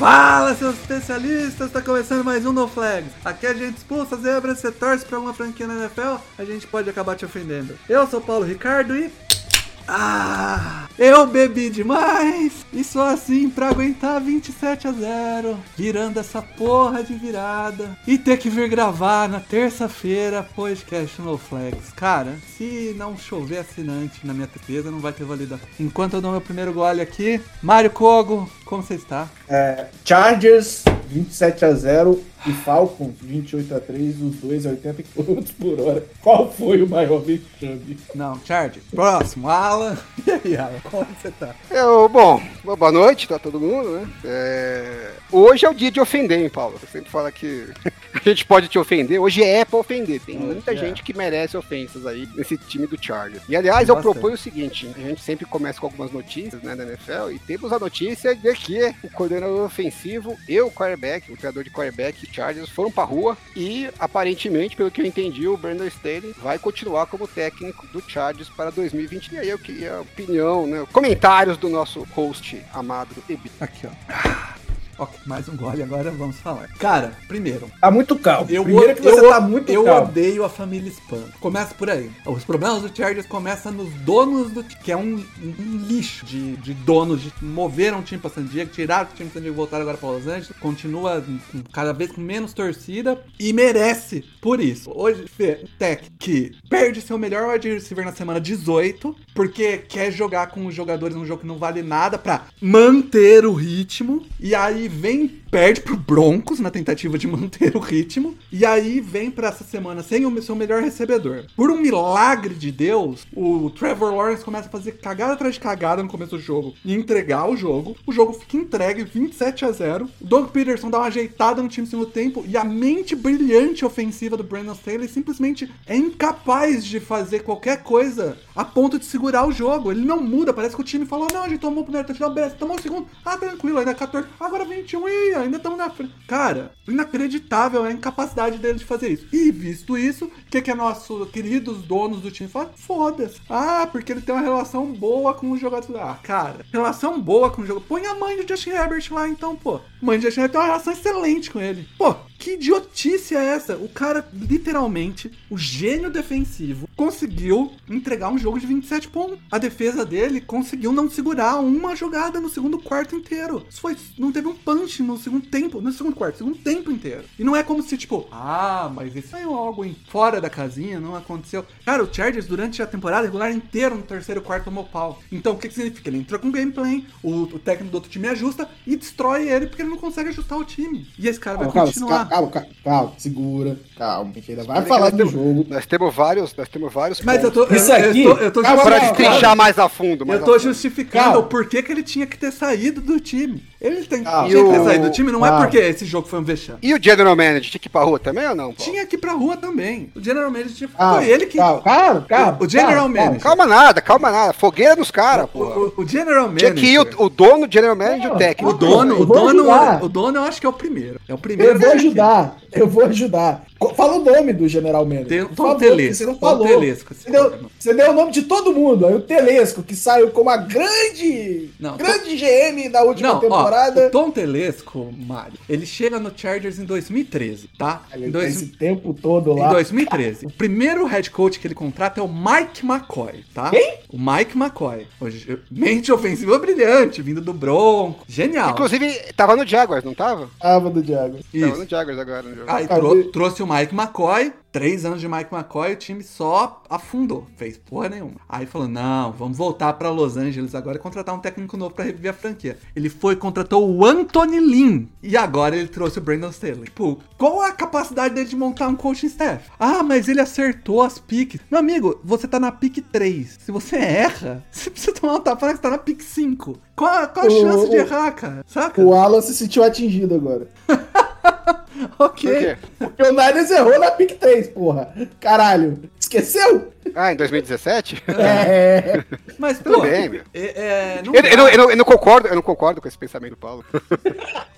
Fala, seus especialistas! Tá começando mais um No Flags. Aqui a gente expulsa zebras, você torce pra uma franquia na NFL, a gente pode acabar te ofendendo. Eu sou Paulo Ricardo e. Ah! Eu bebi demais! E só assim pra aguentar 27 a 0, virando essa porra de virada. E ter que vir gravar na terça-feira podcast No Flags. Cara, se não chover assinante na minha tristeza, não vai ter valido. a pena. Enquanto eu dou meu primeiro gole aqui, Mário Kogo, como você está? É, Chargers 27 a 0 e Falcons 28 a 3, os dois a 80 km por hora. Qual foi o maior vexame? Não, Charge. Próximo, Alan. E aí, Alan, como você tá? Eu, bom, boa noite pra todo mundo, né? É, Hoje é o dia de ofender, hein, Paulo? Você sempre fala que a gente pode te ofender. Hoje é pra ofender. Tem muita é. gente que merece ofensas aí nesse time do Chargers. E aliás, eu Bastante. proponho o seguinte: a gente sempre começa com algumas notícias, né, da NFL, e temos a notícia de que o coordenador ofensivo e o quarterback, o criador de quarterback Chargers, foram pra rua e aparentemente, pelo que eu entendi, o Brandon Staley vai continuar como técnico do Chargers para 2020. E aí eu queria a opinião, né? Comentários do nosso host amado Ebi. Aqui, ó. Ok, mais um gole, agora vamos falar. Cara, primeiro, Tá muito calmo. eu, Primeiro que você eu, tá muito eu calmo. odeio a família Spam. Começa por aí. Os problemas do Chargers começam nos donos do que é um, um lixo de, de donos de moveram o time pra San Diego, tiraram o time pra San Diego e voltaram agora pra Los Angeles. Continua com- cada vez com menos torcida e merece por isso. Hoje, Fê, Tech, que perde seu melhor wide receiver na semana 18, porque quer jogar com os jogadores num jogo que não vale nada pra manter o ritmo. E aí vem, perde pro Broncos na tentativa de manter o ritmo. E aí vem pra essa semana sem o seu melhor recebedor. Por um milagre de Deus, o Trevor Lawrence começa a fazer cagada atrás de cagada no começo do jogo e entregar o jogo. O jogo fica entregue 27 a 0. O Doug Peterson dá uma ajeitada no time no segundo tempo e a mente brilhante ofensiva do Brandon Staley simplesmente é incapaz de fazer qualquer coisa a ponto de segurar o jogo. Ele não muda, parece que o time falou: "Não, a gente tomou o primeiro touchdown, beleza, tomou o segundo. Ah, tranquilo, ainda 14, agora 21 e ainda estamos na frente". Cara, inacreditável a incapacidade dele de fazer isso. E visto isso, o que que é nosso queridos donos do time falam? Foda-se. Ah, porque ele tem uma relação boa com os jogadores. Ah, cara, relação boa com o jogo. Põe a mãe do Justin Herbert lá então, pô. Mãe Justin Herbert tem uma relação excelente com ele. Pô, que idiotice é essa? O cara, literalmente, o gênio defensivo, conseguiu entregar um jogo de 27 pontos. A defesa dele conseguiu não segurar uma jogada no segundo quarto inteiro. Isso foi. Não teve um punch no segundo tempo. No segundo quarto, segundo tempo inteiro. E não é como se, tipo, ah, mas isso é algo fora da casinha, não aconteceu. Cara, o Chargers, durante a temporada regular inteira, no terceiro quarto, tomou pau. Então, o que, que significa? Ele entrou com gameplay, o, o técnico do outro time ajusta e destrói ele porque ele não consegue ajustar o time. E esse cara vai Calma, calma, continuar. calma, calma, calma, segura, calma, a gente ainda vai que falar do temos- jogo. Nós temos vários, nós temos vários Mas eu tô. Isso eu, aqui- Eu tô, eu tô Calma, pra justificando- destrinchar mais a fundo. mais Eu tô fundo. justificando o porquê que ele tinha que ter saído do time. Ele tem, tinha que ter o- saído do time, não é Calma. porque esse jogo foi um vexame. E o General Manager tinha que ir pra rua também ou não, Paulo? Tinha que ir pra rua também. O General Manager tinha, Calma, foi ele que. calma, calma, calma, O General calma. Manager. Calma nada, calma nada. Fogueira nos caras, porra. o- o General Tinha Manager. que ir o, o dono, o General Manager e o técnico. O dono, o dono, o dono eu acho que é o primeiro. É o primeiro. Eu vou ajudar, eu vou ajudar. Fala o nome do General Manager. Tem- Tom Telesco, Você não Tom falou. Telesco, Você deu, você deu o nome de todo mundo. Aí o Telesco, que saiu como a grande, Não, grande GM da última Não, ó, temporada. o Tom Telesco, Mário, ele chega no Chargers em 2013, tá? Em, Ele tá dois- esse tempo todo em lá. 2013. O primeiro head coach que ele contrata é o Mike McCoy, tá? Quem? O Mike McCoy. Mente ofensiva brilhante, vindo do Bronco. Genial. Inclusive, tava no Jaguars, não tava? Tava do Diago. Isso. Tava no Jaguars agora no jogo. Aí trou- trouxe o Mike McCoy, três anos de Mike McCoy, o time só afundou, fez porra nenhuma. Aí falou: não, vamos voltar pra Los Angeles agora e contratar um técnico novo pra reviver a franquia. Ele foi e contratou o Anthony Lynn. E agora ele trouxe o Brandon Staley. Tipo, qual a capacidade dele de montar um coaching staff? Ah, mas ele acertou as piques. Meu amigo, você tá na pique 3. Se você erra, você precisa tomar um tapa que tá na pick 5. Qual, a- qual a O- chance de o- errar, cara? Saca? O Alan se sentiu atingido agora. ok. Por quê? Porque o Niners errou na pick 3, porra. Caralho. Esqueceu? Ah, em 2017? É. Mas, Tudo pô, bem, meu. é, é, não Eu, eu não, eu não- eu não concordo, eu não concordo com esse pensamento do Paulo.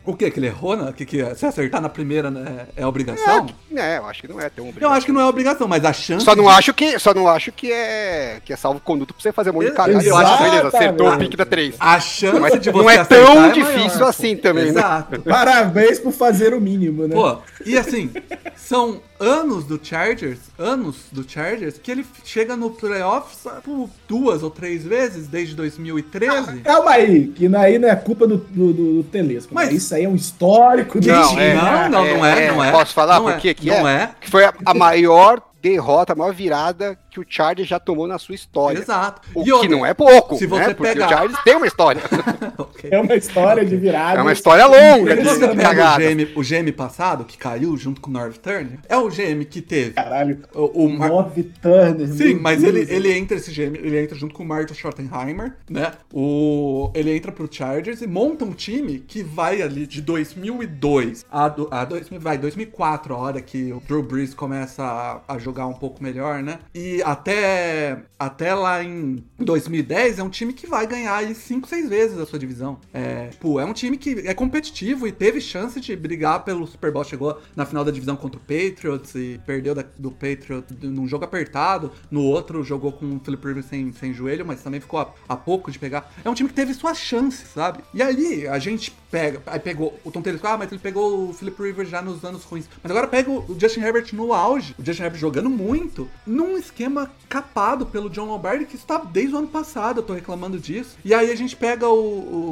O que? Que ele errou? Né? Que, que se acertar na primeira né, é obrigação? É, eu acho que não é tão Eu acho que não é obrigação, mas a chance. Só não de- acho que, só não acho que é que é salvo conduto pra você fazer um monte de cagada. Eu acho que beleza, acertou o pique da 3. A chance Não é, de você não é tão maior, difícil pô. assim também, né? Exato. Parabéns por fazer o mínimo, né? Pô, e assim, são anos do Chargers, anos do Chargers, que ele chega no playoffs por duas ou três vezes desde 2013. Calma aí, que aí não é culpa do, do, do, Telesco. Mas- Mas isso aí é um histórico do Não, é, não, não, não é, não é. Posso falar Não por é, quê que não é? é. Que foi a, a maior derrota, a maior virada que o Chargers já tomou na sua história. Exato. O E que outra, não é pouco, se né? você Porque pegar- o Chargers tem uma história. Ok. É uma história de virada. É uma história longa Se você pega o. GM, o GM passado, que caiu junto com o North Turner, é o GM que teve Caralho. o, o Mar- North Turner. Sim, mas Deus. ele, ele entra esse GM, ele entra junto com o Martin Schottenheimer, né? O, ele entra pro Chargers e monta um time que vai ali de 2002 a, do, a 2000, vai, 2004, a hora que o Drew Brees começa a, a jogar um pouco melhor, né? E até, até lá em 2010 é um time que vai ganhar aí 5, 6 vezes a sua divisão. É, é um time que é competitivo e teve chance de brigar pelo Super Bowl. Chegou na final da divisão contra o Patriots e perdeu da- do Patriots num jogo apertado. No outro jogou com o Philip Rivers sem, sem joelho, mas também ficou a, a pouco de pegar. É um time que teve suas chances, sabe? E aí a gente pega, aí pegou o Tom Taylor, ah, mas ele pegou o Philip Rivers já nos anos ruins. Mas agora pega o Justin Herbert no auge, o Justin Herbert jogando muito, num esquema capado pelo John Lombardi, que está desde o ano passado, eu tô reclamando disso. E aí a gente pega o,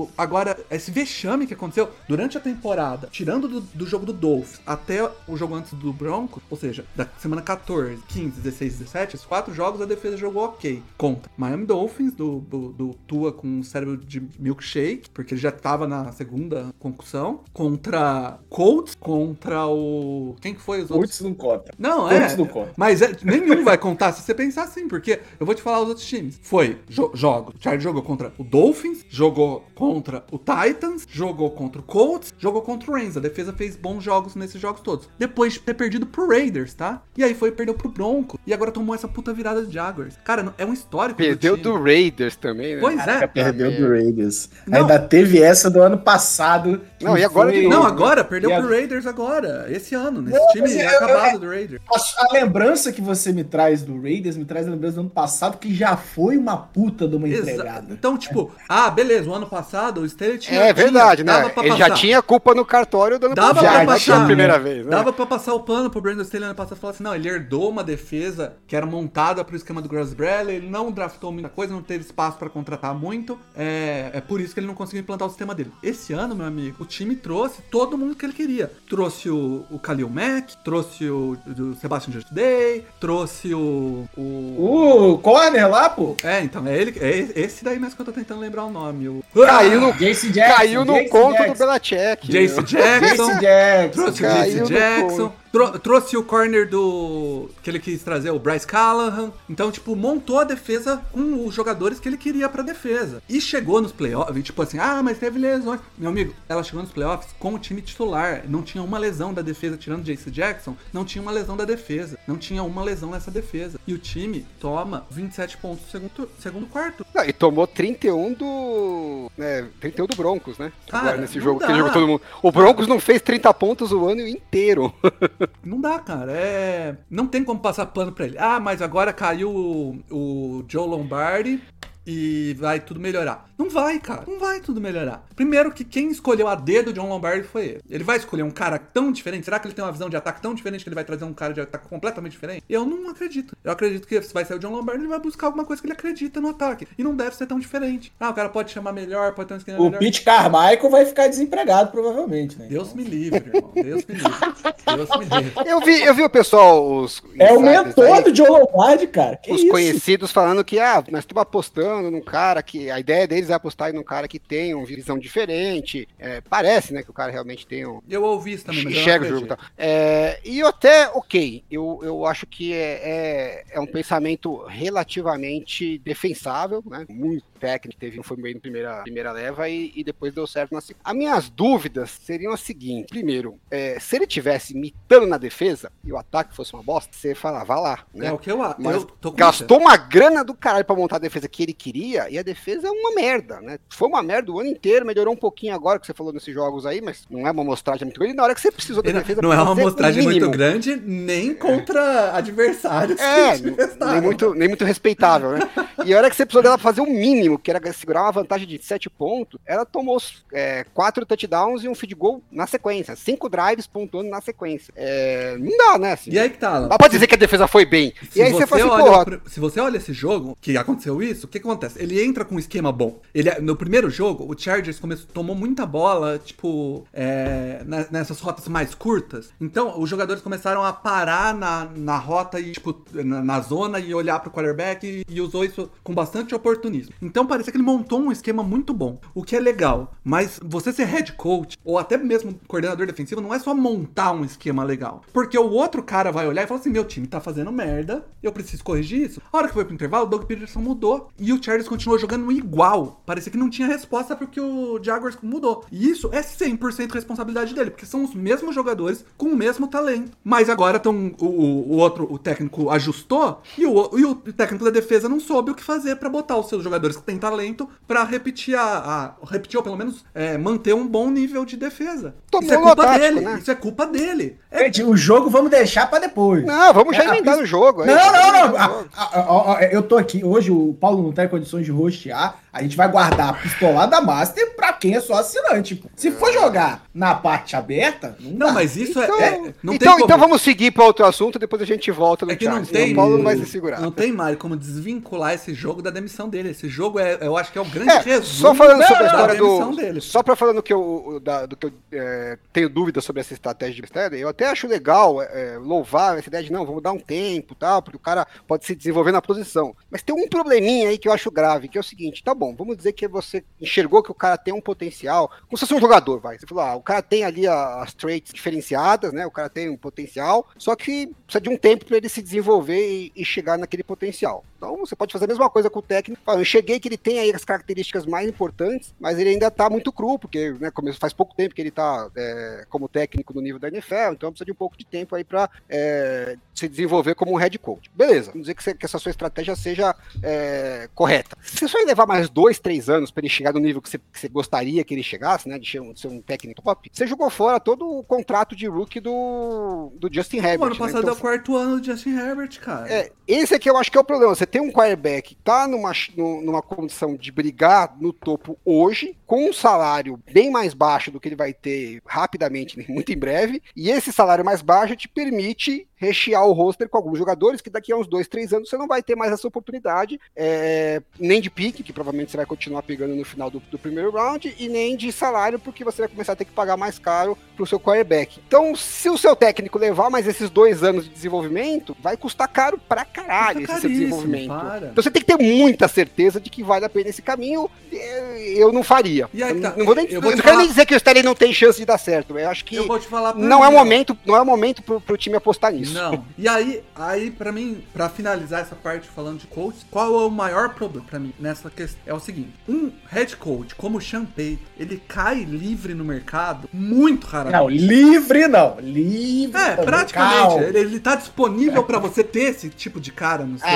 o- agora esse vexame que aconteceu durante a temporada, tirando do, do jogo do Dolphins até o jogo antes do Broncos, ou seja, da semana 14, 15, 16, 17, esses quatro jogos a defesa jogou ok. Contra Miami Dolphins, do, do, do Tua com um cérebro de milkshake, porque ele já tava na segunda concussão. Contra Colts, contra o. Quem que foi os outros? Colts não conta. Não, Colts é. não conta. Mas é- nenhum vai contar se você pensar assim, porque eu vou te falar os outros times. Foi jo jogo. O Chargers jogou contra o Dolphins, jogou contra o Titans, jogou contra o Colts, jogou contra o Rams. A defesa fez bons jogos nesses jogos todos. Depois de ter perdido pro Raiders, tá? E aí foi perdeu pro Bronco. E agora tomou essa puta virada de Jaguars. Cara, é um histórico. Perdeu time. do Raiders também, né? Pois Caraca, é. perdeu do Raiders. Não. Ainda teve essa do ano passado. Não, e agora novo? Não, agora, perdeu E pro a- Raiders agora. Esse ano, nesse Não, time eu- eu- acabado do Raiders. A, a lembrança que você me traz do Raiders me traz a lembrança do ano passado, que já foi uma puta de uma Exa- entregada. Então, tipo, ah, beleza, o ano passado o Staley tinha. É verdade, tinha- né? Ele já passar. tinha culpa no cartório do ano Dava passado, pra não passar. pela primeira vez, né? Dava pra passar o pano pro Brandon Staley ano passado e falar assim: não, ele herdou uma defesa que era montada pro esquema do Grass Bradley, ele não draftou muita coisa, não teve espaço pra contratar muito. É, é por isso que ele não conseguiu implantar o sistema dele. Esse ano, meu amigo, o time trouxe todo mundo que ele queria. Trouxe o, o Khalil Mack, trouxe o, o Sebastian Just Day, trouxe o. o... O corner lá, pô. É, então, é ele. É esse daí mesmo que eu tô tentando lembrar o nome. O... Caiu no, Jace Jackson. caiu no Jace conto do Jackson. Belichick. Jace? Jackson. Jace Jackson. Jace Jackson. Trou- trouxe o corner do. que ele quis trazer, o Bryce Callahan. Então, tipo, montou a defesa com os jogadores que ele queria pra defesa. E chegou nos playoffs, tipo assim, ah, mas teve lesões. Meu amigo, ela chegou nos playoffs com o time titular. Não tinha uma lesão da defesa, tirando Jace Jackson, não tinha uma lesão da defesa. Não tinha uma lesão nessa defesa. E o time toma 27 pontos no segundo, segundo quarto. Não, e tomou 31 do. Né, 31 do Broncos, né? Cara, Agora nesse jogo dá. que jogou todo mundo. O Broncos não fez 30 pontos o ano inteiro. Não dá, cara. É. Não tem como passar pano pra ele. Ah, mas agora caiu o, o Joe Lombardi e vai tudo melhorar. Não vai, cara. Não vai tudo melhorar. Primeiro que quem escolheu a dedo John Lombardi foi ele. Ele vai escolher um cara tão diferente? Será que ele tem uma visão de ataque tão diferente que ele vai trazer um cara de ataque completamente diferente? Eu não acredito. Eu acredito que se vai ser o John Lombardi, ele vai buscar alguma coisa que ele acredita no ataque. E não deve ser tão diferente. Ah, o cara pode chamar melhor, pode ter um esquema O melhor. Pete Carmichael vai ficar desempregado, provavelmente, né? Deus me livre, irmão. Deus me livre. Deus me livre. Eu vi, eu vi o pessoal, os. É o mentor aí, do Joe Lombardi, cara. Que Os isso? conhecidos falando que, ah, nós estamos apostando apostando num cara que. A ideia deles é apostar num cara que tem uma visão diferente. É, parece, né, que o cara realmente tem um. Eu ouvi isso também, mas Enxerga o jogo e tal. É, e eu até, ok, eu, eu acho que é, é, é um pensamento relativamente defensável, né? Muito técnico, teve, foi bem na primeira, primeira leva e, e depois deu certo na segunda. As minhas dúvidas seriam as seguintes: primeiro, é, se ele tivesse mitando na defesa e o ataque fosse uma bosta, você falava, vá lá, né? É o que eu acho. Mas Eu tô com gastou uma grana do caralho pra montar a defesa que ele queria, e a defesa é uma merda, né? Foi uma merda o ano inteiro, melhorou um pouquinho agora que você falou nesses jogos aí, mas não é uma amostragem muito grande. Na hora que você precisou da defesa, Não é uma amostragem muito grande, nem contra adversários. É, que testaram. nem muito, nem muito respeitável, né? E a hora que você precisou dela fazer o mínimo, que era segurar uma vantagem de 7 pontos, ela tomou é, quatro touchdowns e um feed goal na sequência. Cinco drives pontuando na sequência. É, não dá, né? Assim, E aí que tá, Alan? Dá pra dizer que a defesa foi bem. Se e aí você, fala assim, olha porra, se você olha esse jogo, que aconteceu isso, o que acontece? Ele entra com um esquema bom. Ele, no primeiro jogo, o Chargers começou, tomou muita bola, tipo, é, nessas rotas mais curtas. Então, os jogadores começaram a parar na, na rota e, tipo, na, na zona e olhar pro quarterback e, e usou isso com bastante oportunismo. Então, parecia que ele montou um esquema muito bom, o que é legal. Mas você ser head coach, ou até mesmo coordenador defensivo, não é só montar um esquema legal. Porque o outro cara vai olhar e falar assim: meu time tá fazendo merda, eu preciso corrigir isso. A hora que foi pro intervalo, o Doug Peterson mudou. E o Chargers continuou jogando igual. Parecia que não tinha resposta porque o Jaguars mudou. E isso é 100% responsabilidade dele, porque são os mesmos jogadores com o mesmo talento. Mas agora tão, o, o outro, o técnico ajustou e o, e o técnico da defesa não soube o que fazer pra botar os seus jogadores que têm talento pra repetir a, a repetir ou pelo menos é, manter um bom nível de defesa. Tomou isso é culpa tático, dele. né? Isso é culpa dele. É Gente, o jogo vamos deixar pra depois. Não, vamos já É, a emendar no jogo. aí. Não, não, não. ah, ah, eu tô aqui. Hoje o Paulo não tá em condições de rostear. A gente vai guardar a pistolada master quem é só assinante. Se for jogar na parte aberta, não, Não, dá. mas isso Então, é, é- não então, tem então vamos seguir para outro assunto, depois a gente volta no É que não tem. O Paulo não vai se segurar. Não tem, Mário, como desvincular esse jogo da demissão dele. Esse jogo é, eu acho que é o grande É, resumo. só falando sobre a história da demissão do. dele. Só pra falando que eu, da- do que eu é, tenho dúvida sobre essa estratégia de mistério, eu até acho legal é, louvar essa ideia de não, vamos dar um tempo tal, porque o cara pode se desenvolver na posição. Mas tem um probleminha aí que eu acho grave, que é o seguinte: tá bom, vamos dizer que você enxergou que o cara tem um potencial, como se fosse um jogador, vai. Você falou, ah, o cara tem ali as traits diferenciadas, né? O cara tem um potencial, só que precisa de um tempo para ele se desenvolver e, e chegar naquele potencial. Então você pode fazer a mesma coisa com o técnico. Eu enxerguei que ele tem aí as características mais importantes, mas ele ainda tá muito cru, porque né, faz pouco tempo que ele tá é, como técnico no nível da NFL, então precisa de um pouco de tempo aí para se desenvolver como um head coach. Beleza, vamos dizer que, você- que essa sua estratégia seja é, correta. Se só ia levar mais dois, três anos para ele chegar no nível que você, que você gostaria que ele chegasse, né, de ser um, técnico top, você jogou fora todo o contrato de rookie do, do Justin Herbert. O ano né? passado Então, é o quarto ano do Justin Herbert, cara. é, esse aqui eu acho que é o problema. Você tem um quarterback que tá numa, nu- numa condição de brigar no topo hoje, com um salário bem mais baixo do que ele vai ter rapidamente, né, muito em breve, e esse salário mais baixo te permite rechear o roster com alguns jogadores que daqui a uns dois, três anos você não vai ter mais essa oportunidade, é, nem de pique, que provavelmente você vai continuar pegando no final do, do primeiro round, e nem de salário, porque você vai começar a ter que pagar mais caro pro seu quarterback. Então, se o seu técnico levar mais esses dois anos de desenvolvimento, vai custar caro pra caralho Custa esse seu desenvolvimento. para. Então você tem que ter muita certeza de que vale a pena esse caminho. Eu não faria. Aí eu tá, não vou nem, eu não quero falar- nem dizer que o Sterling não tem chance de dar certo. Eu acho que Eu vou te falar pra não é o momento, não é o momento pro, pro time apostar nisso. Não. E aí, aí para mim, pra finalizar essa parte falando de coach, qual é o maior problema pra mim nessa questão? É o seguinte, um head coach como o Sean Payton, ele cai livre no mercado muito raramente. Não, livre não. Livre. É, praticamente. Ele, ele tá disponível pra você ter esse tipo de cara no seu,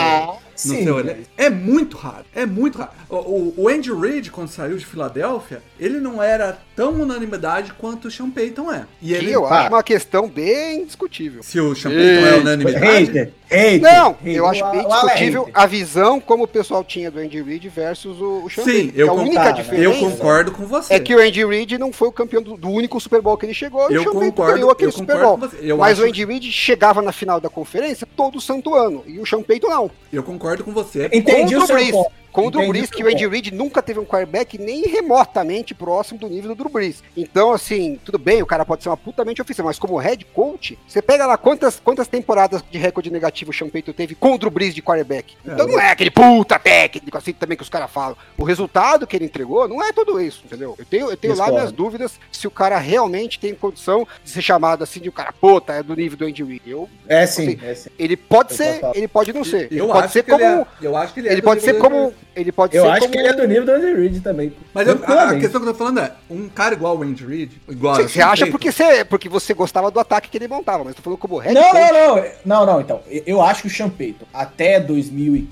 No sim, seu mas- elenco. É muito raro. É muito raro. O, o, Andy Reid, quando saiu de Filadélfia, ele não era tão unanimidade quanto o Sean Payton é. E ele. eu acho uma questão bem discutível. Se o Sean Payton é unanimidade. Hater, hater. Não, hater. eu acho bem é discutível a visão como o pessoal tinha do Andy Reid versus o, o Sean Sim, Payton. eu a concordo, única diferença Eu concordo com você. é que o Andy Reid não foi o campeão do, do único Super Bowl que ele chegou. e Eu o Sean concordo, ganhou aquele eu Super Bowl. Mas acho- o Andy Reid chegava na final da conferência todo santo ano. E o Sean Payton não. Eu concordo com você. Entendi Contra o seu ponto. Com o Drew Brees, que o Andy. Reid nunca teve um quarterback nem remotamente próximo do nível do Drew Brees. Então, assim, tudo bem, o cara pode ser uma putamente ofensiva, mas como head coach, você pega lá quantas, quantas temporadas de recorde negativo o Sean Payton teve com o Drew Brees de quarterback. Então não é aquele puta técnico assim também que os caras falam. O resultado que ele entregou não é tudo isso, entendeu? Eu tenho, eu tenho lá minhas dúvidas se o cara realmente tem condição de ser chamado assim de um cara, puta, é do nível do Andy Reid. Eu, É sim, é sim. ele pode Eu ser, ele pode não ser. Ele Eu pode acho ser que como. ele é, eu acho que ele é Ele do pode ser como. Ele pode Eu ser acho como. que ele é do nível do Andy Reid também. Mas eu- a, a questão que eu tô falando é, um cara igual o Andy Reid, igual... Você, você acha porque você, porque você gostava do ataque que ele montava, mas tô falando como head Não, coach. não, não. Não, não, então. Eu- Eu acho que o Sean Payton, até 2015,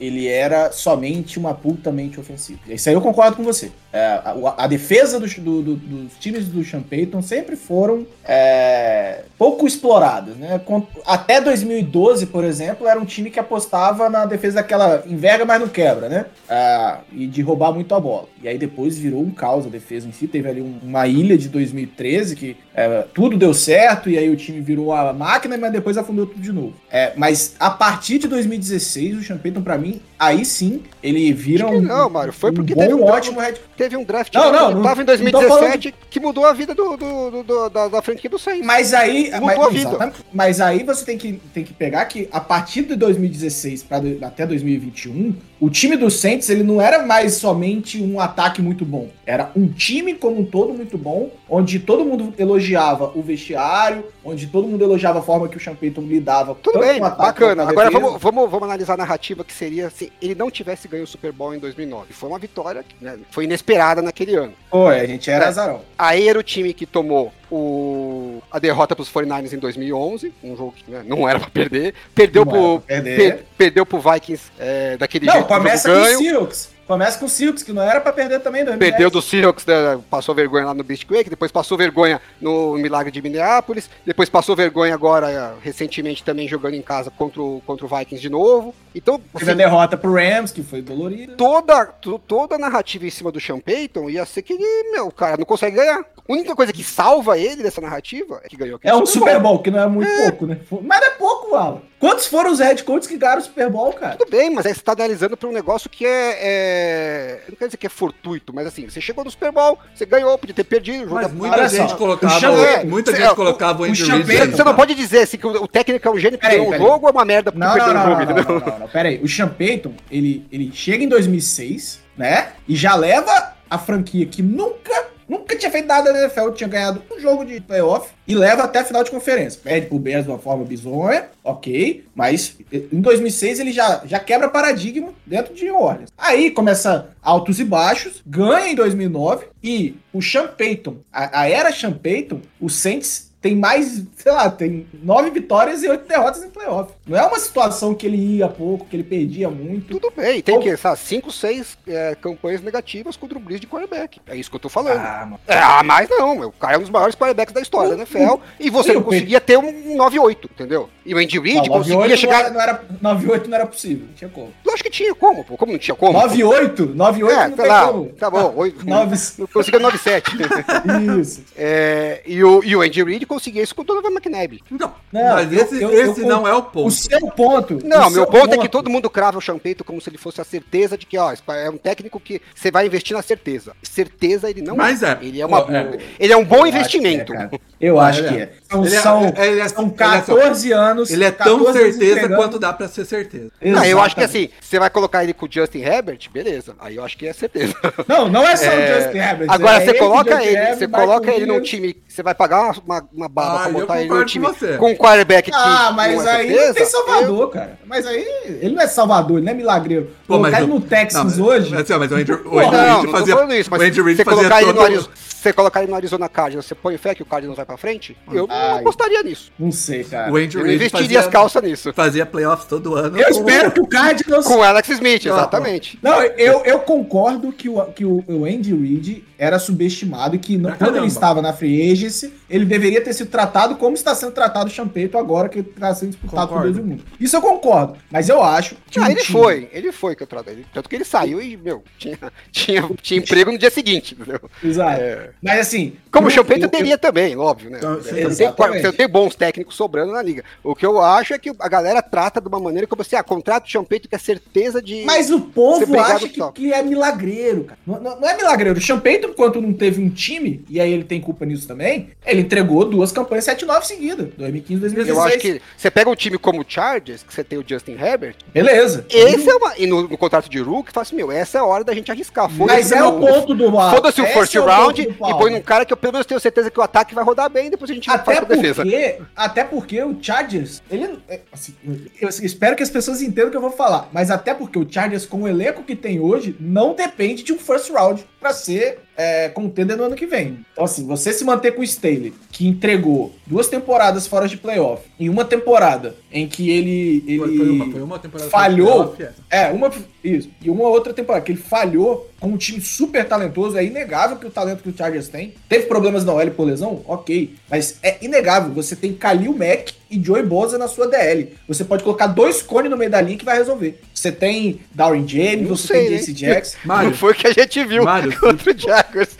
ele era somente uma putamente ofensivo. Isso aí eu concordo com você. É, a, a defesa dos, do- do- dos times do Sean Payton sempre foram é, pouco exploradas, né? Até 2012, por exemplo, era um time que apostava na defesa daquela enverga, mas não quebra, né? Ah, e de roubar muito a bola. E aí depois virou um caos a defesa em si. Teve ali um- uma ilha de 2013 que é, tudo deu certo e aí o time virou a máquina, mas depois afundou tudo de novo. É, mas a partir de 2016, o Sean Payton, pra mim, aí sim, ele vira um, não, Mário, foi porque um bom, teve um- ótimo head Teve um draft Não, não, que não- tava em não tô 2017 que mudou a vida do, do- do- da, da franquia do Saints. Mas aí, Mudou mas, a vida. Mas aí você tem que, tem que pegar que a partir de 2016 pra, até 2021, o time do Saints ele não era mais somente um ataque muito bom. Era um time como um todo muito bom, onde todo mundo elogiava o vestiário, onde todo mundo elogiava a forma que o Sean Payton lidava. Tudo bem, com o ataque bacana. Agora vamos, vamos, vamos analisar a narrativa que seria se ele não tivesse ganho o Super Bowl em 2009. Foi uma vitória que né, foi inesperada naquele ano. Pô, a gente era É. azarão. Aí era o time que tomou o, a derrota para os 49ers em 2011, um jogo que né, não era para perder. Perdeu Não pra perder. per- perdeu pro Vikings é, daquele Não, jeito que o começa com o. Seahawks. Começa com o Seahawks, que não era pra perder também. em 2010. Perdeu do Seahawks, né, passou vergonha lá no Beastquake, depois passou vergonha no Milagre de Minneapolis, depois passou vergonha agora, recentemente, também jogando em casa contra o, contra o Vikings de novo. Então, Teve a assim, derrota pro Rams, que foi dolorida. toda, to- toda a narrativa em cima do Sean Payton ia ser que ele, meu, o cara não consegue ganhar. A única coisa que salva ele dessa narrativa é que ganhou aquele É um Super Bowl, que não é muito pouco, né? Mas é pouco, Alan. Quantos foram os head coaches que ganharam o Super Bowl, cara? Tudo bem, mas aí você tá analisando pra um negócio que é, é- Não quer dizer que é fortuito, mas assim, você chegou no Super Bowl, você ganhou, podia ter perdido, o jogo Mas é muita gente só, colocava, o o- Payton- muita é, gente o- colocava o o Andy Reid. Você não pode dizer assim que o, o técnico é um gênio que Peraí, ganhou peraí. jogo ou é uma merda porque Não, perdeu não, o não, jogo, não, não, entendeu? não, não, não. Pera aí. O Sean Payton, ele, ele chega em 2006, né? E já leva a franquia que nunca, nunca tinha feito nada na NFL, tinha ganhado um jogo de playoff e leva até a final de conferência. Perde pro Bears de uma forma bizonha, ok, mas em 2006 ele já, já quebra paradigma dentro de Orleans. Aí começa altos e baixos, ganha em 2009 e o Sean Payton, a, a era Sean Payton, o Saints tem mais, sei lá, tem nove vitórias e oito derrotas em playoff. Não é uma situação que ele ia pouco, que ele perdia muito. Tudo bem, tem que, sabe, 5, 6 campanhas negativas com o Drew Brees de quarterback. É isso que eu tô falando. Ah, mano. É, ah, mas não, o cara é um dos maiores quarterbacks da história da NFL e você não conseguia ter um 9-8, entendeu? E o Andy Reid conseguia 98 chegar. Não era, não era, 98 não era possível, não tinha como. Eu acho que tinha como, pô. Como não tinha como? 98? 98 É, não sei tem lá, como. tá bom, oito- Nove- não conseguia 9-7. Isso. É, e, o, e o Andy Reid conseguia isso com o Donovan McNabb. Não, Não, mas eu- esse, eu- esse eu- não é o O ponto. seu ponto. Não, o meu seu ponto, é que todo mundo crava o Champeito como se ele fosse a certeza de que, ó, é um técnico que você vai investir na certeza. Certeza ele não Mas é. Ele é, uma, é. ele é um bom que é, investimento. Eu acho que é. é. São, Ele é- são, ele é- são ele é- 14 anos. Ele é tão 14 anos certeza quanto dá pra ser certeza. Não, eu acho que assim, você vai colocar ele com o Justin Herbert, beleza. Aí eu acho que é certeza. Não, não é só É, o Justin Herbert. Agora é você coloca ele, Herbert, você coloca ele num time, você vai pagar uma, uma baba Ah, pra eu botar ele concordo time com com um quarterback que Ah, mas não aí certeza, não tem Salvador, cara. Mas aí ele não é Salvador, ele não é milagreiro. Pô, Colocar mas ele o- no Texans Não, hoje. Mas, mas o Andy, o Não, Reid não fazia. tô falando isso, mas o Andy Reid você fazia colocar, ele no Arizona, você colocar ele no Arizona Cardinals, você põe fé que o Cardinals vai pra frente? Eu não Ai. apostaria nisso. Não sei, cara. O não Reid investiria fazia, as calças nisso. fazia playoffs todo ano. Eu espero que o Cardinals. Com o Alex Smith, Não, exatamente. Não, eu, eu concordo que, o, que o, o Andy Reid era subestimado e que não- quando ele estava na free agency, ele deveria ter sido tratado como está sendo tratado o Champeito agora que está sendo disputado por Concordo. Deus e o mundo. Isso eu concordo, mas eu acho que Ah, um ele time- foi, ele foi que eu tratei. Tanto que ele saiu e, meu, tinha, tinha, tinha emprego no dia seguinte, entendeu? Exato. É. Mas assim. Como o Champeito eu- teria também, óbvio, né? Então, Você sim, tem, bons técnicos sobrando na liga. O que eu acho é que a galera trata de uma maneira como assim, ah, contrato o Champeito que é certeza de. Mas o povo acha que, que é milagreiro, cara. Não, não- não é milagreiro. O Champeito, enquanto não teve um time, e aí ele tem culpa nisso também, ele entregou duas campanhas 7-9 seguidas. 2015 2016. eu acho que você pega um time como o Chargers, que você tem o Justin Herbert, Beleza. esse é uma. E no, no contrato de Rook, fala assim, meu, essa é a hora da gente arriscar. Mas é o ponto do Foda-se o first é round do e Paulo. põe num cara que eu pelo menos tenho certeza que o ataque vai rodar bem, depois a gente Até faz a defesa. porque, até porque o Chargers, ele, é, assim, eu espero que as pessoas entendam o que eu vou falar, mas até porque o Chargers, com o elenco que tem hoje, não depende de um first round pra ser é, contender no ano que vem. Então, assim, você se manter com o Staley, que entregou duas temporadas fora de playoff, em uma temporada em que ele, ele Foi, foi uma, foi uma temporada. falhou. é. É, uma. Isso. E uma outra temporada que ele falhou com um time super talentoso. É inegável que o talento que o Chargers tem. Teve problemas na OL por lesão? Ok. Mas é inegável. Você tem Khalil Mack e Joey Bosa na sua DL. Você pode colocar dois cones no meio da linha que vai resolver. Você tem Darwin James, Não você sei, tem né? Jesse Jackson. Mário, Não foi o que a gente viu Mário, contra o Jaguars.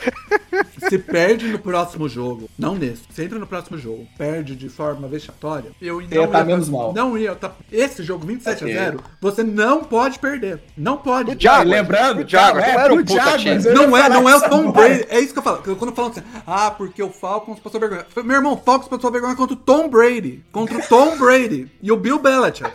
se perde no próximo jogo, não nesse, se entra no próximo jogo, perde de forma vexatória, eu Você ia tá menos mal. Não ia, tá, esse jogo 27 Ok. a 0, você não pode perder. Não pode. O Jaguars, lembrando, o Jaguars não, é não era puta Jaguars, eu Não é, não é o Tom. Brady. É isso que eu falo. Quando falam assim, ah, porque o Falcons passou vergonha. Meu irmão, o Falcons passou vergonha contra o Tom Brady. Contra o Tom Brady. E o Bill Belichick.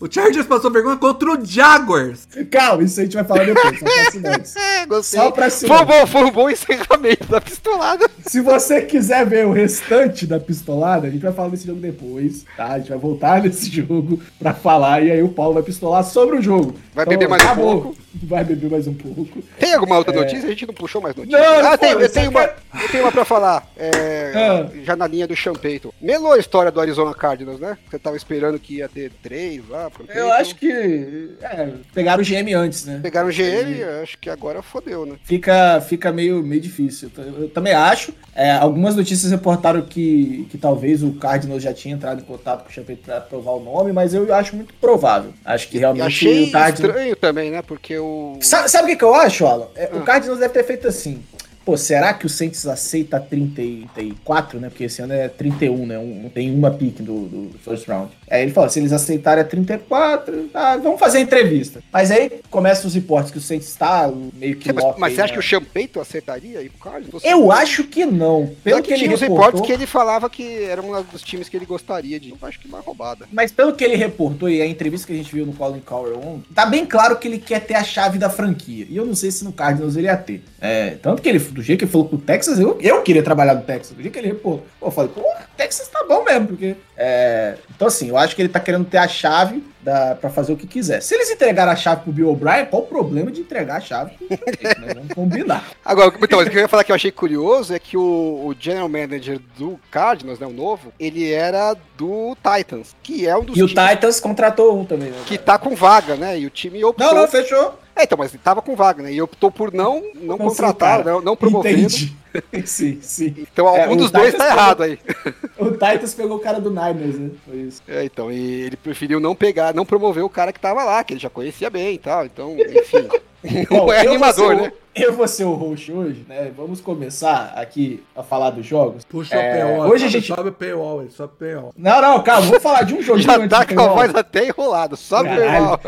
O Chargers passou vergonha contra o Jaguars. Calma, isso a gente vai falar depois. Só pra acidentes. É, gostei. Só pra Foi cima. um bom, foi um bom encerramento da pistolada. Se você quiser ver o restante da pistolada, a gente vai falar desse jogo depois, tá? A gente vai voltar nesse jogo pra falar e aí o Paulo vai pistolar sobre o jogo. Então, Vai beber mais um acabou. pouco. Vai beber mais um pouco. Tem alguma outra notícia? A gente não puxou mais notícia. Não, não ah, tem, eu, tenho uma, eu tenho uma pra falar. É, Ah. Já na linha do Champeito. Melou a história do Arizona Cardinals, né? Você tava esperando que ia ter três lá. Eu Peyton. acho que. É, pegaram o GM antes, né? Pegaram o GM, acho que agora fodeu, né? Fica, fica meio, meio difícil. Eu, também acho. É, algumas notícias reportaram que, que talvez o Cardinals já tinha entrado em contato com o Champeito pra provar o nome, mas eu acho muito provável. Acho que E realmente achei o Cardinals. estranho também, né? Porque o. Sabe, sabe o que, que eu acho, Alan? É, Ah. O Cardinals deve ter feito assim. Pô, será que o Saints aceita 34, né? Porque esse ano é 31, né? Um, tem uma pick do, do first round. Aí ele fala, se eles aceitarem a 34, tá, vamos fazer a entrevista. Mas aí começam os reportes que o Saints tá meio que Mas, mas aí, você acha né? que o Champeito aceitaria aí pro Cardinals? Eu acho que não. Pelo Tanto que ele reportou, reportes que ele falava que era um dos times que ele gostaria de. Eu acho que uma roubada. Mas pelo que ele reportou e a entrevista que a gente viu no Colin Cowell ontem, tá bem claro que ele quer ter a chave da franquia. E eu não sei se no Cardinals ele ia ter. É, tanto que ele, do jeito que ele falou pro Texas, eu, eu queria trabalhar no Texas. Do jeito que ele reportou, pô, eu falei, pô, Texas tá bom mesmo, porque. é, então, assim, eu acho que ele tá querendo ter a chave da, pra fazer o que quiser. Se eles entregaram a chave pro Bill O'Brien, qual o problema de entregar a chave né? Vamos combinar. Agora, então, o que eu ia falar que eu achei curioso é que o, o general manager do Cardinals, né, o novo, ele era do Titans, que é um dos E o times Titans contratou um também, né? que tá com vaga, né? E o time optou. Não, não, fechou. É, então, mas ele tava com vaga, né? E optou por não, não o contratar, cara. não, não promovendo. Entendi. sim, sim. Então, É, algum o dos dois Titans tá pegou- errado aí. O Titans pegou o cara do Niners, né? Foi isso. É, então, e ele preferiu não pegar, não promover o cara que tava lá, que ele já conhecia bem e tal. Então, enfim. Bom, não é eu vou animador, ser o- né? Eu vou ser o host hoje, né? Vamos começar aqui a falar dos jogos. Puxa É, o paywall. hoje a sobe, gente- Sobe o paywall, ele sobe o paywall. Não, não, calma, vamos falar de um joguinho Já tá com a voz até enrolada, só Caralho. paywall.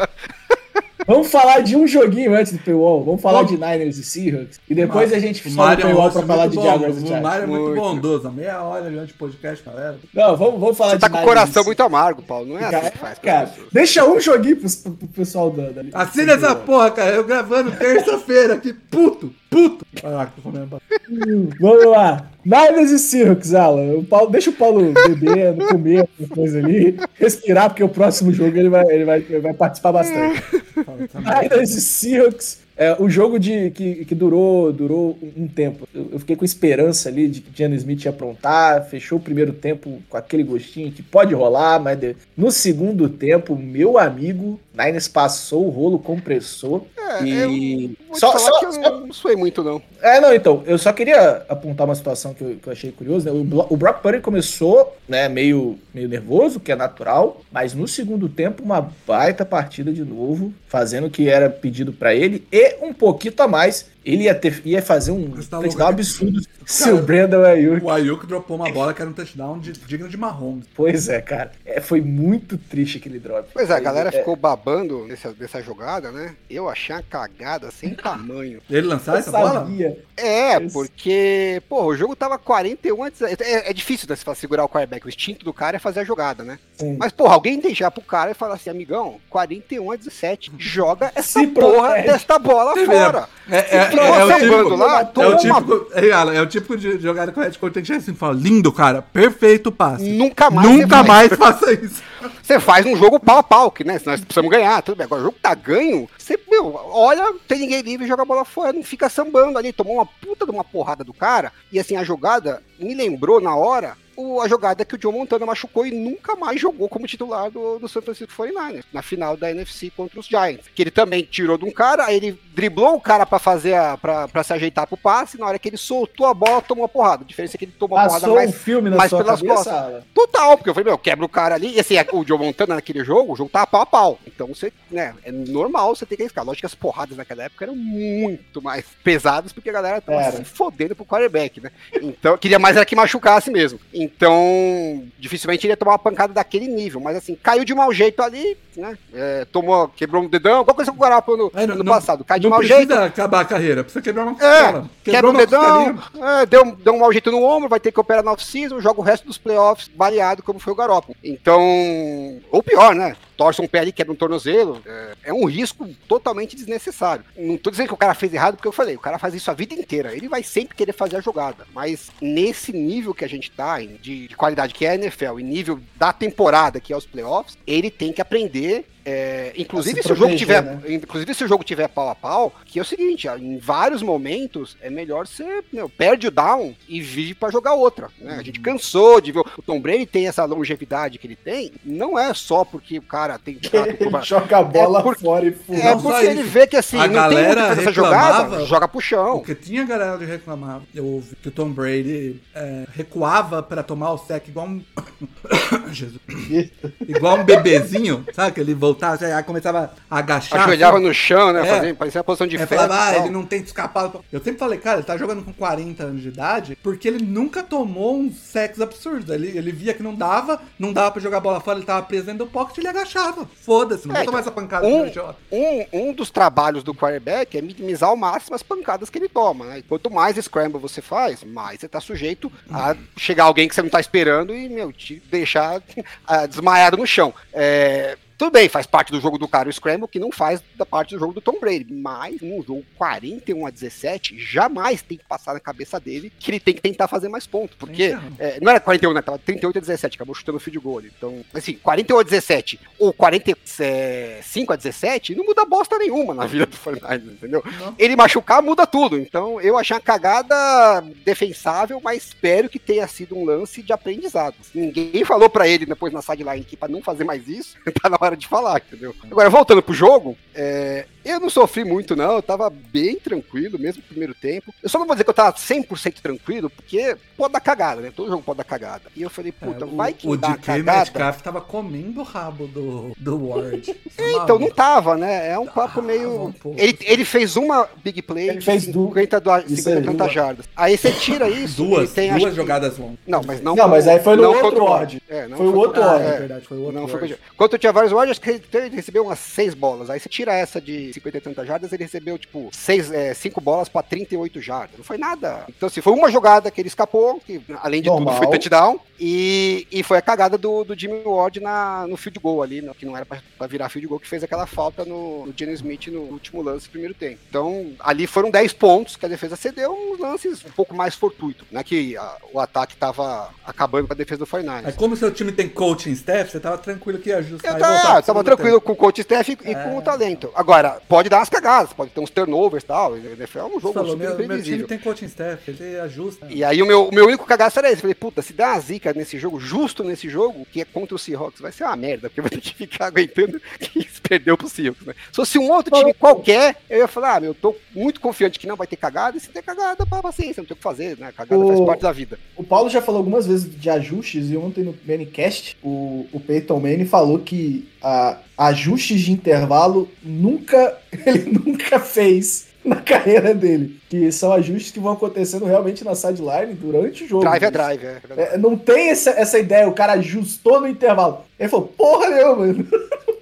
Vamos falar de um joguinho antes do paywall. Vamos falar de Niners e Seahawks. E depois a gente O sobe o Mário é um paywall pra falar de muito Jaguars e bom. O. Mário é muito Muito. bondoso. Meia hora durante o podcast, galera. Não, vamos, vamos falar Você tá de com o coração muito amargo, Paulo. Não é assim Cara, que faz. cara, pessoas. deixa um joguinho pro, pro, pro pessoal da. da Assina essa porra, cara. Eu gravando terça-feira aqui. Puto, puto. Ah, tô comendo. Vamos lá. Niners e Seahawks, Alan. O Paulo, deixa o Paulo beber, comer alguma coisa ali, respirar, porque o próximo jogo ele vai, ele vai, ele vai participar bastante. Niners e Seahawks. É, o jogo de, que, que durou, durou um tempo. Eu, eu fiquei com esperança ali de que Gianni Smith ia aprontar. Fechou o primeiro tempo com aquele gostinho que pode rolar, mas de- no segundo tempo, meu amigo, Niners passou o rolo compressor. É, e. eu Só, só- que eu não, não suei muito, não. é, não, então, eu só queria apontar uma situação que eu, que eu achei curiosa, né? O, o Brock Purdy começou, né, meio, meio nervoso, que é natural, mas no segundo tempo, uma baita partida de novo, fazendo o que era pedido pra ele e um pouquinho a mais Ele ia, ter, ia fazer um tá touchdown louco, absurdo se o Brandon Ayuk. O Ayuk dropou uma bola que era um touchdown de- digno de Mahomes. Pois é, cara. É, foi muito triste aquele drop. Pois é, a galera É, ficou babando nessa, dessa jogada, né? Eu achei uma cagada sem tamanho. Ele lançar Eu essa bola? sabia. É, Isso. porque, pô, o jogo tava 41 a 17. É, é difícil né, você segurar o quarterback. O instinto do cara é fazer a jogada, né? Sim. Mas, porra, alguém deixar pro cara e falar assim, amigão, 41 a 17. Joga essa Se porra protege. dessa bola Você fora. É, é, é, é o é típico, é, é o tipo de jogada que o Red Coach tem que chegar assim e falar, lindo, cara, perfeito passe. Nunca mais Nunca mais faça isso. Você faz um jogo pau a pau, que né? Se nós precisamos ganhar, tudo bem. Agora o jogo tá ganho, você, meu, olha, tem ninguém livre, joga a bola fora, não fica sambando ali. Tomou uma puta de uma porrada do cara. E assim, a jogada me lembrou na hora o- a jogada que o Joe Montana machucou e nunca mais jogou como titular do, do San Francisco 49ers, na final da NFC contra os Giants. Que ele também tirou de um cara, aí ele driblou o cara pra fazer a, pra, pra se ajeitar pro passe, na hora que ele soltou a bola, tomou uma porrada. A diferença é que ele tomou uma porrada mais um filme na mais sua pelas cabeça, costas. Alan? Total, porque eu falei, meu, quebra o cara ali. E assim, o Joe Montana naquele jogo, o jogo tava pau a pau. Então você, né, é normal você ter que arriscar. Lógico que as porradas naquela época eram muito mais pesadas, porque a galera tava Era. se fodendo pro quarterback, né? Então, queria mais era que machucasse mesmo. Então, dificilmente ele ia tomar uma pancada daquele nível. Mas assim, caiu de mau jeito ali, né? É, tomou, quebrou um dedão, alguma coisa com o Guarapo no Aí, não- ano não- passado. Cai de Não mau precisa jeito. acabar a carreira, precisa quebrar uma É, costela. quebra um dedão, é, deu, um- deu um mau jeito no ombro, vai ter que operar na off-season, joga o resto dos playoffs baleado, como foi o Garoppolo. Então, ou pior, né? Torce um pé ali, quebra um tornozelo. É, é um risco totalmente desnecessário. Não tô dizendo que o cara fez errado, porque eu falei, o cara faz isso a vida inteira. Ele vai sempre querer fazer a jogada. Mas nesse nível que a gente tá, de, de qualidade que é a NFL, e nível da temporada, que é os playoffs, ele tem que aprender. é, inclusive, se se o jogo tiver né? Inclusive, se o jogo tiver pau a pau, que é o seguinte, em vários momentos é melhor você meu, perde o down e vive pra jogar outra. Né? A gente Uhum. cansou de ver. O Tom Brady tem essa longevidade que ele tem, não é só porque o cara tem Ele joga a bola É por- fora e fura. É Não só porque ele vê que assim, A tem galera reclamava- jogada, joga pro chão. Porque tinha galera que reclamava. Eu ouvi que o Tom Brady é, recuava pra tomar o sec igual um. Jesus. igual um bebezinho, sabe? Que ele voltava, aí começava a agachar. Ajoelhava assim. no chão, né? É. Fazendo, parecia uma posição de É, falava, ah, e ele não tem escapado. Eu sempre falei, cara, ele tá jogando com 40 anos de idade porque ele nunca tomou um sexo absurdo. Ele, ele via que não dava, não dava pra jogar bola fora, ele tava preso dentro do pocket ele agachava. Foda-se, não É, vou tomar essa pancada um- um, um dos trabalhos do quarterback é minimizar ao máximo as pancadas que ele toma, né? E Quanto mais scramble você faz, mais você tá sujeito a chegar alguém que você não tá esperando e, meu, te deixar desmaiado no chão. É, tudo bem, faz parte do jogo do cara o scramble, que não faz da parte do jogo do Tom Brady. Mas num jogo 41 a 17, jamais tem que passar na cabeça dele que ele tem que tentar fazer mais pontos. Porque Então. é, não era 41, né? Tava 38 a 17, acabou chutando o field goal. Então, assim, 41 a 17 ou 45 a 17 não muda bosta nenhuma na vida do Fortnite, entendeu? Não. Ele machucar muda tudo. Então, eu achei uma cagada defensável, mas espero que tenha sido um lance de aprendizado. Ninguém falou pra ele depois na sideline que pra não fazer mais isso, tá na hora de falar, entendeu? Agora, voltando pro jogo, é, eu não sofri muito, não. Eu tava bem tranquilo, mesmo no primeiro tempo. Eu só não vou dizer que eu tava 100% tranquilo, porque pode dar cagada, né? Todo jogo pode dar cagada. E eu falei, puta, É, o- vai que o dá DK cagada. Metcalf tava comendo o rabo do, do Ward. Tá Então, não tava, né? É um papo meio. um. Ele, ele fez uma big play Ele de fez 50, do, Isso 50 aí, tantas duas. jardas. Aí você tira isso. Duas, e tem, duas que- jogadas longas. Não, mas não. Não, mas aí foi no outro o Ward. É, não Foi o outro Ward. Ah, é é. verdade, foi o outro Não foi Ward. contra- Quando o Tiavares Ward, ele recebeu umas 6 bolas. Aí você tira essa de 50 e tantas jardas, ele recebeu, tipo, 5 bolas pra 38 jardas. Não foi nada. Então, assim, foi uma jogada que ele escapou, que além de Normal. tudo foi touchdown. E, e foi a cagada do, do Jimmy Ward na, no field goal ali, né, que não era pra, pra virar field goal, que fez aquela falta no, no Geno Smith no último lance do primeiro tempo. Então, ali foram 10 pontos que a defesa cedeu, uns lances um pouco mais fortuitos, né? Que a- o ataque tava acabando com a defesa do 49ers. Aí como seu time tem coaching staff, você tava tranquilo que ia ajustar Eu e tava, pro tava tranquilo tempo. com o coach staff e, e com o talento. Agora, pode dar umas cagadas, pode ter uns turnovers e tal. NFL é um jogo falou, super meu, meu time tem coaching staff, ele ajusta. E aí o meu, o meu único cagaço era esse. Falei, puta, se dá uma zica nesse jogo, justo nesse jogo, que é contra o Seahawks, vai ser uma merda, porque eu vou ter que ficar aguentando perdeu pro Seahawks, né? Se fosse um outro time qualquer, eu ia falar, ah, meu, eu tô muito confiante que não vai ter cagada, e se ter cagada, pá, paciência, não tem o que fazer, né? Cagada O- faz parte da vida. O Paulo já falou algumas vezes de ajustes e ontem no Manicast o, o Peyton Manning falou que a, ajustes de intervalo nunca ele nunca fez na carreira dele. Que são ajustes que vão acontecendo realmente na sideline durante o jogo. Drive é drive, é. É, não tem essa, essa ideia, o cara ajustou no intervalo. Ele falou, porra nenhuma, mano.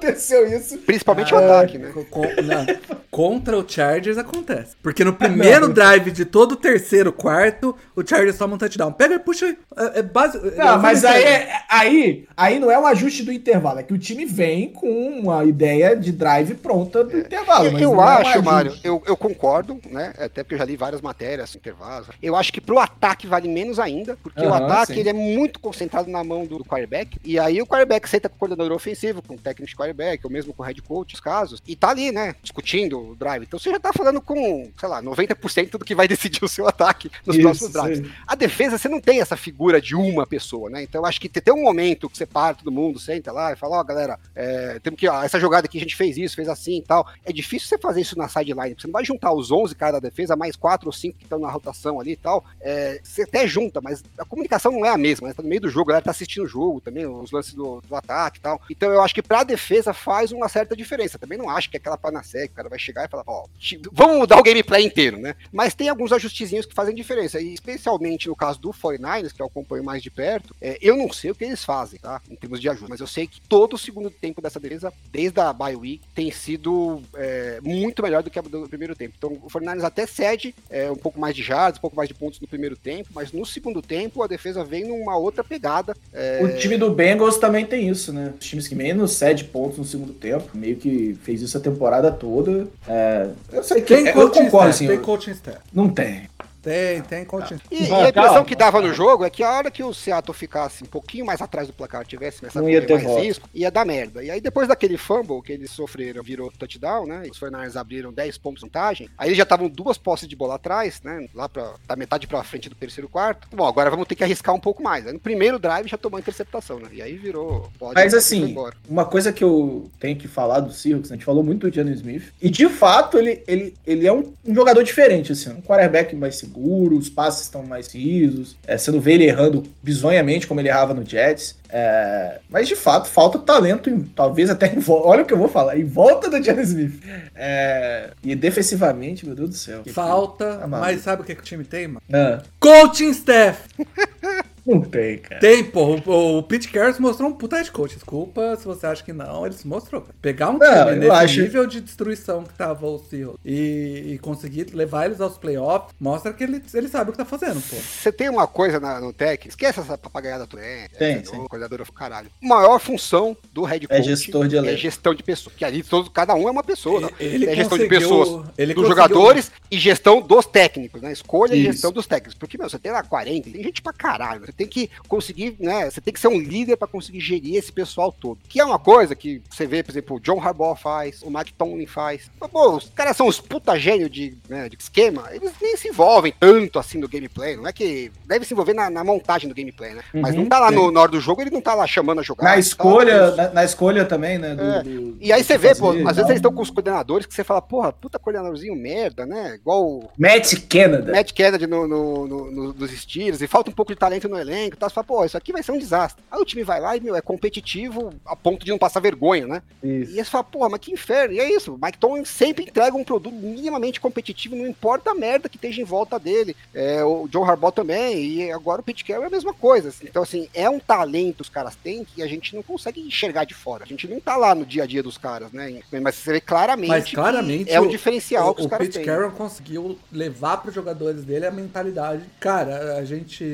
Aconteceu isso. Principalmente o Ah, ataque, né? Co- co- não. Contra o Chargers acontece. Porque no primeiro drive de todo o terceiro quarto, o Chargers toma um touchdown. Pega e puxa. É, é base... Não, mas aí, é- aí, aí não é um ajuste do intervalo, é que o time vem com uma ideia de drive pronta do intervalo. Eu, mas eu não é um acho. Mário, eu, eu concordo, né? Até porque eu já li várias matérias, intervalos. Eu acho que pro ataque vale menos ainda, porque o Aham, ataque sim. ele é muito concentrado na mão do quarterback. E aí o quarterback senta com o coordenador ofensivo, com o técnico de quarterback, ou mesmo com o head coach, os casos, e tá ali, né? Discutindo o drive. Então você já tá falando com, sei lá, 90% do que vai decidir o seu ataque nos Isso, próximos drives. sim. A defesa, você não tem essa figura de uma pessoa, né? Então eu acho que tem um momento que você para todo mundo, senta lá e fala, ó, galera, é, temos que, ó, essa jogada aqui a gente fez isso, fez assim e tal. É difícil você fazer isso na sideline, você não vai juntar os 11 caras da defesa, mais 4 ou 5 que estão na rotação ali e tal. É, você até junta, mas a comunicação não é a mesma, né? Tá no meio do jogo, a galera tá assistindo o jogo também, os lances do, do ataque e tal. Então eu acho que pra defesa faz uma certa diferença. Também não acho que é aquela panacea que o cara vai chegar e falar, ó, ti- vamos mudar o gameplay inteiro, né? Mas tem alguns ajustezinhos que fazem diferença. E especialmente no caso do 49ers, que eu acompanho mais de perto, é, eu não sei o que eles fazem, tá? Em termos de ajuda. Mas eu sei que todo o segundo tempo dessa defesa, desde a bye week, tem sido é, muito melhor do que a do primeiro tempo. Então o 49ers até cede é, um pouco mais de jardas, um pouco mais de pontos no primeiro tempo, mas no segundo tempo a defesa vem numa outra pegada. É, O time do Bengals também tem isso, né? Os times que menos cede pontos no segundo tempo, meio que fez isso a temporada toda. É, eu sei que Tem eu coaching concordo, staff, assim, tem eu- coaching staff. não tem. Tem, tem staff. E, e a impressão calma. que dava no jogo é que a hora que o Seattle ficasse um pouquinho mais atrás do placar, tivesse essa ia mais volta. risco, ia dar merda. E aí depois daquele fumble que eles sofreram, virou touchdown, né? Os 49ers abriram 10 pontos de vantagem. Aí eles já estavam duas posses de bola atrás, né? Lá pra, da metade pra frente do terceiro quarto. Bom, agora vamos ter que arriscar um pouco mais. Aí no primeiro drive já tomou a interceptação, né? E aí virou. Mas assim, uma coisa que eu tenho que falar do Seahawks, né, a gente falou muito do Jalen Smith, e de fato ele, ele, ele é um, um jogador diferente, assim, um quarterback mais seguro, os passes estão mais risos, é, você não vê ele errando bizonhamente como ele errava no Jets, é, mas de fato falta talento, em- talvez até em volta, olha o que eu vou falar, em volta do Jalen Smith. É, e defensivamente, meu Deus do céu. Falta, Tá mas sabe o que, que o time tem, mano? Ah, Coaching staff! não tem, cara. Tem, pô. O, o Pete Carroll mostrou um puta head coach. Desculpa se você acha que não, ele se mostrou. cara. Pegar um time Não, eu nesse acho- nível de destruição que tava o Seahawks e, e conseguir levar eles aos playoffs, mostra que ele, ele sabe o que tá fazendo, pô. Você tem uma coisa na- no Tech, esquece essa papagaiada do é, Tem, é, sim. o coordenador do caralho. Maior função do head É coach gestor de é elenco. gestão de pessoas. Que ali todo, cada um é uma pessoa. né? Ele é gestão de pessoas ele dos jogadores e gestão dos técnicos, né? Escolha e Isso. gestão dos técnicos. Porque, meu, você tem lá 40, tem gente pra caralho. Você tem que conseguir, né? Você tem que ser um líder pra conseguir gerir esse pessoal todo. Que é uma coisa que você vê, por exemplo, o John Harbaugh faz, o Mike Tomlin faz. Pô, os caras são os puta gênio de, né, de esquema, eles nem se envolvem tanto assim no gameplay. Não é que deve se envolver na, na montagem do gameplay, né? Mas Uhum, não tá lá no, na hora do jogo, ele não tá lá chamando a jogar. Na tá lá escolha, os- na, na escolha também, né? do- É. do- E aí você vê, pô, fazer às vezes eles estão com os coordenadores que você fala, porra, puta coordenadorzinho merda, né? Igual Matt Canada. Matt Kennedy no, no, no- no- nos Steelers, e falta um pouco de talento no elenco, tá? Você fala, pô, isso aqui vai ser um desastre. Aí o time vai lá e, meu, é competitivo a ponto de não passar vergonha, né? Isso. E aí você fala, porra, mas que inferno. E é isso, o Mike Tomlin sempre entrega um produto minimamente competitivo, não importa a merda que esteja em volta dele. É, o John Harbaugh também, e agora o Pete Carroll é a mesma coisa. assim. Então, assim, é um talento que os caras têm que a gente não consegue enxergar de fora. A gente não tá lá no dia a dia dos caras, né? Mas você vê claramente, Mas que claramente é um o- diferencial o, que os o caras Pete têm. Carroll conseguiu levar para os jogadores dele a mentalidade. Cara, a gente.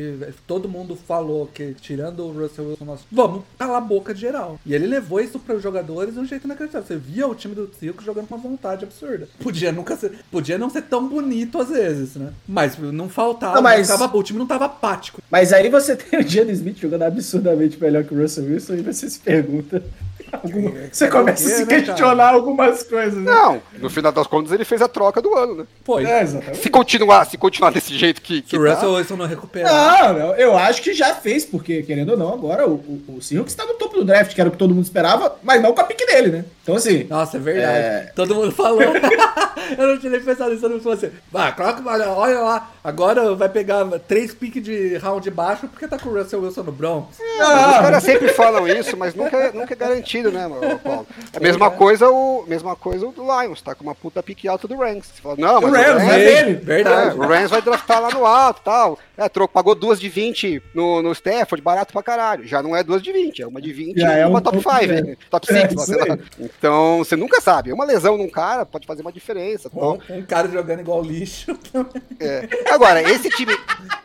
Todo mundo falou que, tirando o Russell Wilson, nós vamos calar a boca de geral. E ele levou isso para os jogadores de um jeito inacreditável. Você via o time do Seahawks jogando com uma vontade absurda. Podia nunca ser. Podia não ser tão bonito às vezes, né? Mas não faltava. Não, mas- não tava- o time não tava apático. Mas aí você tem o Jalen Smith jogando absurdamente melhor que o Russell Wilson e você se pergunta. alguma- Você começa a se né, questionar algumas coisas, né? Não, no final das contas ele fez a troca do ano, né? Pô, É. Se continuar, se continuar desse jeito que, que se o tá, Russell Wilson não recuperar. Não, não, eu acho que já fez, porque, querendo ou não, agora o, o, o Seahawks está no topo do draft, que era o que todo mundo esperava, mas não com a pique dele, né? Então, assim, Nossa, é verdade. É. Todo mundo falou. eu não tinha nem pensado nisso, todo mundo falou assim. Ah, coloca, olha, olha lá, agora vai pegar três piques de round baixo porque tá com o Russell Wilson no Bronx. Os caras sempre falam isso, mas nunca, nunca é garantido. né, Paulo? É a mesma coisa o, mesma coisa o do Lions, tá com uma puta pique alta do Rams. Você fala, não, mas O Rams, é dele. Verdade. É, o Rams vai draftar lá no alto tal. É, troco, pagou duas de 20 no, no Stafford, barato pra caralho. Já não é duas de 20, é uma de 20 Já e é uma um top pouco 5, menos. né? top É, 6, isso sei lá. aí. Então, você nunca sabe. Uma lesão num cara pode fazer uma diferença. tal. Um, um cara jogando igual lixo. É. Agora, esse time,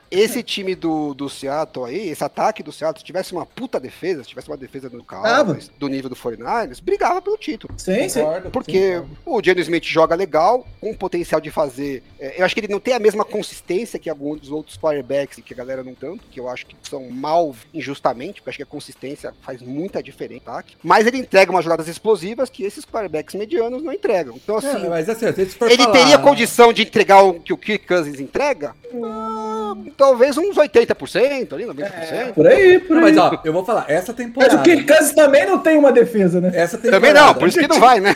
esse time do, do Seattle aí, esse ataque do Seattle, se tivesse uma puta defesa, se tivesse uma defesa do Cowboys, do nível do 49ers, brigava pelo título. Sim, sim. Porque concordo. o Geno Smith joga legal, com potencial de fazer. é, eu acho que ele não tem a mesma consistência que alguns dos outros quarterbacks, que a galera não tanto, que eu acho que são mal injustamente, porque eu acho que a consistência faz muita diferença ataque. Mas ele entrega umas jogadas explosivas que esses quarterbacks medianos não entregam. Então, assim, É, mas assim, se for ele falar- teria condição de entregar o que o Kirk Cousins entrega? Ah, talvez uns 80% ali, 90%. Por aí, por aí. mas ó, eu vou falar, essa Mas temporada. o Kirk Cousins também não tem uma defesa, né? Essa temporada. Também não, por isso que não vai, né?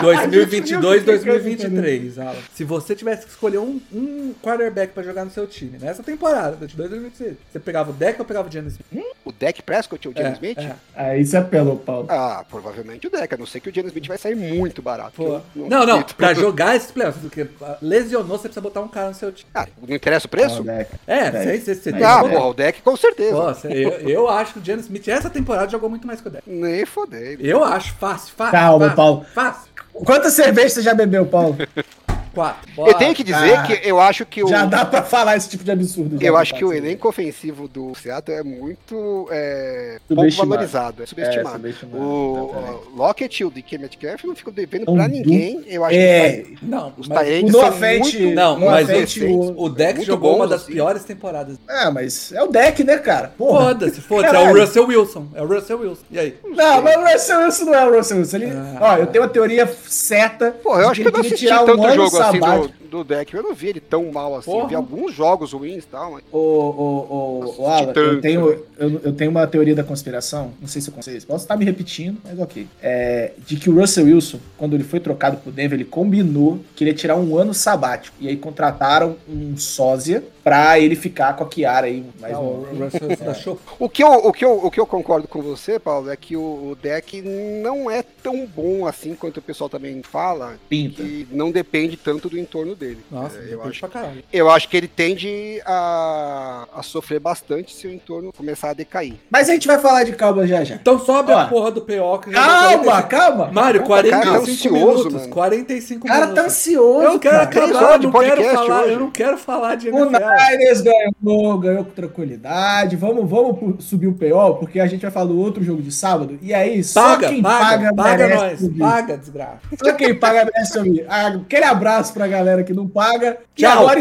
2022, A gente viu que 2023, Alan. Se você tivesse que escolher um, um quarterback pra jogar no seu time, nessa temporada, 2022, 2023, você pegava o deck ou pegava o Giannis Smith? O Deck Prescott ou o Geno É, Smith? é. Aí você apelou, Paulo. Ah, provavelmente o Deck, a não ser que o Geno Smith vai sair muito barato. Não, não, acredito. pra jogar esses playoffs, porque ah, lesionou, você precisa botar um cara no seu time. Ah, não interessa o preço? Não, Deck. É, É. você, você, você Ah, tem Ah, que botar. porra, o Deck com certeza. Nossa, eu, eu acho que o Giannis Smith, essa temporada, jogou muito mais que o deck. Nem fodei. Eu acho fácil, fácil. Calma, fácil, Paulo. Fácil. Quantas cervejas você já bebeu, Paulo? Quatro. Eu Bora. tenho que dizer Ah, que eu acho que o. Já dá pra falar esse tipo de absurdo. Eu acho que o elenco ofensivo do Seattle é muito é, pouco Subestimado. valorizado, é subestimado. É, subestimado, o o Lockett e o DK Metcalf não ficam devendo Um pra ninguém. Eu acho É, que Não, os Tyrants são muito não, mas o, o deck jogou uma das assim. piores temporadas. Ah, mas é o deck, né, cara? Foda-se, foda-se. É o Russell Wilson. É o Russell Wilson. E aí? Não, mas o Russell Wilson não é o Russell Wilson. Ele, Ah. ó, eu tenho uma teoria certa. Pô, eu acho que eu não ele assisti queria tirar tanto jogo assim do, do deck. Eu não vi ele tão mal assim. Porra. Vi alguns jogos ruins e tal, mas. Ô, ô, ô, ô, Alan, eu tenho, né? eu, eu tenho uma teoria da conspiração, não sei se eu consigo, posso estar me repetindo, mas ok. É, de que o Russell Wilson, quando ele foi trocado pro Denver, ele combinou que ele ia tirar um ano sabático. E aí contrataram um sósia pra ele ficar com a Kiara aí mais Não, um o Russell Wilson achou O que, eu, o, que eu, o que eu concordo com você, Paulo, é que o, o deck não é tão bom assim quanto o pessoal também fala, pinta. que não depende tanto do entorno dele. Nossa, É, eu, acho, pra caralho. eu acho que ele tende a, a sofrer bastante se o entorno começar a decair. Mas a gente vai falar de Cowboys já já. Então sobe Ó. a porra do PO que Calma, 45 calma. Mário, Calma, cara, 45 tá ansioso, minutos. mano. 45 O cara tá minutos. ansioso, Eu quero cara. Acabar, não quero falar, hoje. eu não quero falar de O NFL. Niners ganhou, ganhou com tranquilidade. Vamos, vamos subir o PO, porque a gente vai falar do outro jogo de sábado. E aí, só Paga, quem paga, paga, paga, merece nós. subir. Paga, desgraça. Só quem paga merece ouvir. Ah, Aquele abraço pra galera que não paga. E Tchau. agora